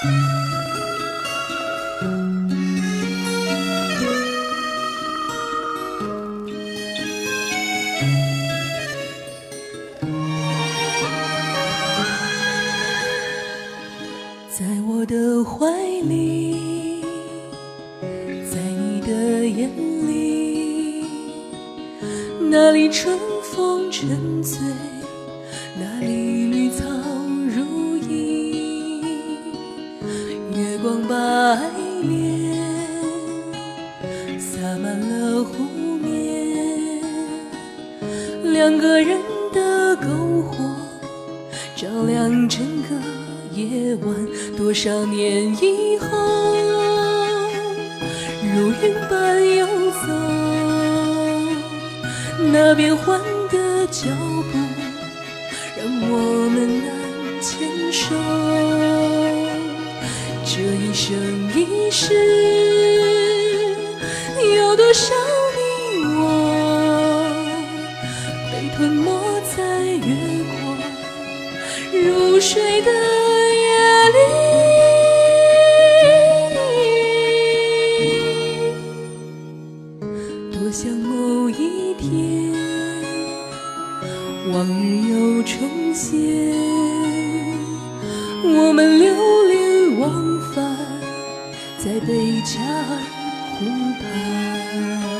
在我的怀里，在你的眼里，那里春风沉醉，那里绿草。两个人的篝火照亮整个夜晚。多少年以后，如云般游走，那变幻的脚步让我们难牵手。这一生一世，有多少睡的夜里？多想某一天，往日又重现，我们流连忘返在贝加尔湖畔。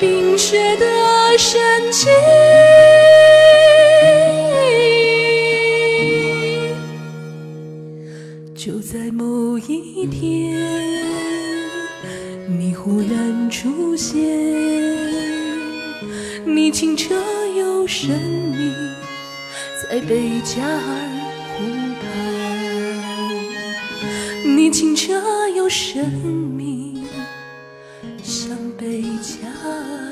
冰雪的深情，就在某一天，你忽然出现，你清澈又神秘，在贝加尔湖畔，你清澈又神秘。啊